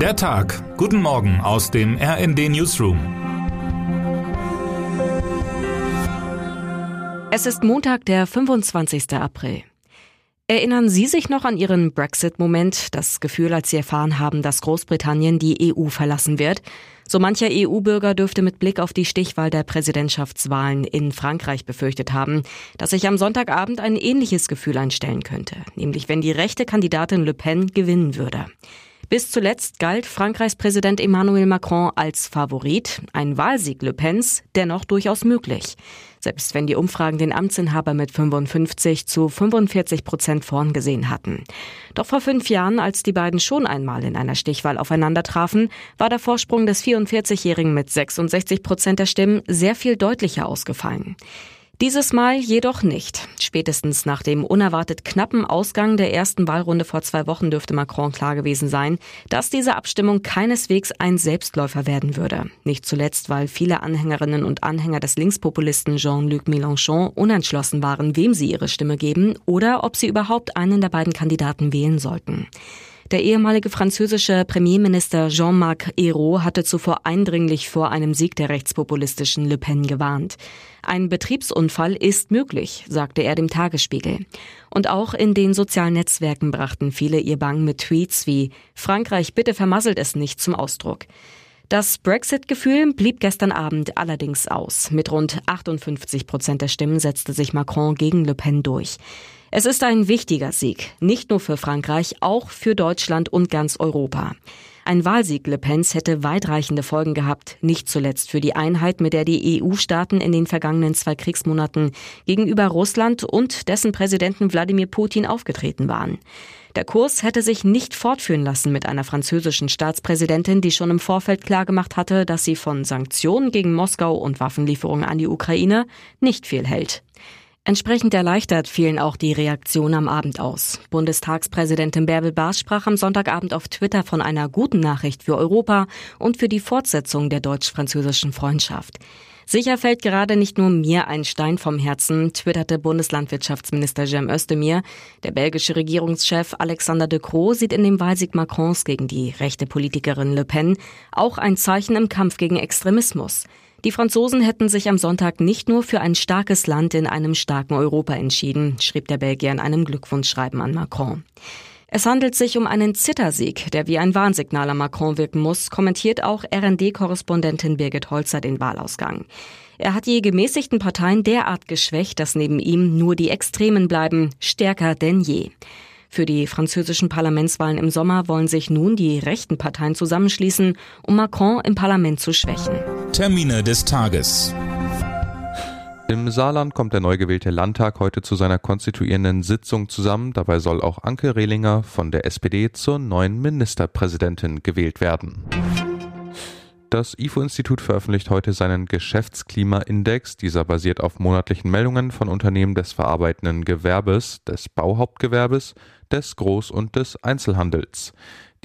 Der Tag. Guten Morgen aus dem RND Newsroom. Es ist Montag, der 25. April. Erinnern Sie sich noch an Ihren Brexit-Moment, das Gefühl, als Sie erfahren haben, dass Großbritannien die EU verlassen wird? So mancher EU-Bürger dürfte mit Blick auf die Stichwahl der Präsidentschaftswahlen in Frankreich befürchtet haben, dass sich am Sonntagabend ein ähnliches Gefühl einstellen könnte, nämlich wenn die rechte Kandidatin Le Pen gewinnen würde. Bis zuletzt galt Frankreichs Präsident Emmanuel Macron als Favorit, ein Wahlsieg Le Pens dennoch durchaus möglich. Selbst wenn die Umfragen den Amtsinhaber mit 55 zu 45 Prozent vorn gesehen hatten. Doch vor fünf Jahren, als die beiden schon einmal in einer Stichwahl aufeinander trafen, war der Vorsprung des 44-Jährigen mit 66 Prozent der Stimmen sehr viel deutlicher ausgefallen. Dieses Mal jedoch nicht. Spätestens nach dem unerwartet knappen Ausgang der ersten Wahlrunde vor zwei Wochen dürfte Macron klar gewesen sein, dass diese Abstimmung keineswegs ein Selbstläufer werden würde. Nicht zuletzt, weil viele Anhängerinnen und Anhänger des Linkspopulisten Jean-Luc Mélenchon unentschlossen waren, wem sie ihre Stimme geben oder ob sie überhaupt einen der beiden Kandidaten wählen sollten. Der ehemalige französische Premierminister Jean-Marc Ayrault hatte zuvor eindringlich vor einem Sieg der rechtspopulistischen Le Pen gewarnt. Ein Betriebsunfall ist möglich, sagte er dem Tagesspiegel. Und auch in den sozialen Netzwerken brachten viele ihr Bang mit Tweets wie Frankreich bitte vermasselt es nicht zum Ausdruck. Das Brexit-Gefühl blieb gestern Abend allerdings aus. Mit rund 58 Prozent der Stimmen setzte sich Macron gegen Le Pen durch. Es ist ein wichtiger Sieg, nicht nur für Frankreich, auch für Deutschland und ganz Europa. Ein Wahlsieg Le Pens hätte weitreichende Folgen gehabt, nicht zuletzt für die Einheit, mit der die EU-Staaten in den vergangenen zwei Kriegsmonaten gegenüber Russland und dessen Präsidenten Wladimir Putin aufgetreten waren. Der Kurs hätte sich nicht fortführen lassen mit einer französischen Staatspräsidentin, die schon im Vorfeld klargemacht hatte, dass sie von Sanktionen gegen Moskau und Waffenlieferungen an die Ukraine nicht viel hält. Entsprechend erleichtert fielen auch die Reaktionen am Abend aus. Bundestagspräsidentin Bärbel Baas sprach am Sonntagabend auf Twitter von einer guten Nachricht für Europa und für die Fortsetzung der deutsch-französischen Freundschaft. Sicher fällt gerade nicht nur mir ein Stein vom Herzen, twitterte Bundeslandwirtschaftsminister Jem Özdemir. Der belgische Regierungschef Alexander de Croo sieht in dem Wahlsieg Macrons gegen die rechte Politikerin Le Pen auch ein Zeichen im Kampf gegen Extremismus. Die Franzosen hätten sich am Sonntag nicht nur für ein starkes Land in einem starken Europa entschieden, schrieb der Belgier in einem Glückwunschschreiben an Macron. Es handelt sich um einen Zittersieg, der wie ein Warnsignal an Macron wirken muss, kommentiert auch RND-Korrespondentin Birgit Holzer den Wahlausgang. Er hat die gemäßigten Parteien derart geschwächt, dass neben ihm nur die Extremen bleiben, stärker denn je. Für die französischen Parlamentswahlen im Sommer wollen sich nun die rechten Parteien zusammenschließen, um Macron im Parlament zu schwächen. Termine des Tages. Im Saarland kommt der neu gewählte Landtag heute zu seiner konstituierenden Sitzung zusammen. Dabei soll auch Anke Rehlinger von der SPD zur neuen Ministerpräsidentin gewählt werden. Das IFO-Institut veröffentlicht heute seinen Geschäftsklimaindex. Dieser basiert auf monatlichen Meldungen von Unternehmen des verarbeitenden Gewerbes, des Bauhauptgewerbes, des Groß- und des Einzelhandels.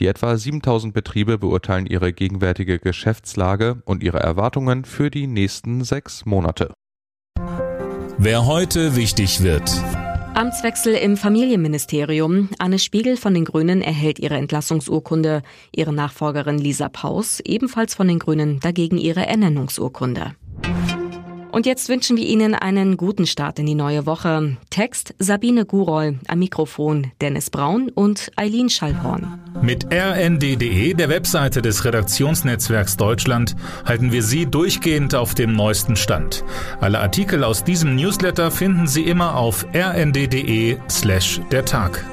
Die etwa 7000 Betriebe beurteilen ihre gegenwärtige Geschäftslage und ihre Erwartungen für die nächsten sechs Monate. Wer heute wichtig wird. Amtswechsel im Familienministerium. Anne Spiegel von den Grünen erhält ihre Entlassungsurkunde. Ihre Nachfolgerin Lisa Paus ebenfalls von den Grünen dagegen ihre Ernennungsurkunde. Und jetzt wünschen wir Ihnen einen guten Start in die neue Woche. Text Sabine Guroll, am Mikrofon Dennis Braun und Eileen Schallhorn. Mit rnd.de, der Webseite des Redaktionsnetzwerks Deutschland, halten wir Sie durchgehend auf dem neuesten Stand. Alle Artikel aus diesem Newsletter finden Sie immer auf rnd.de slash der Tag.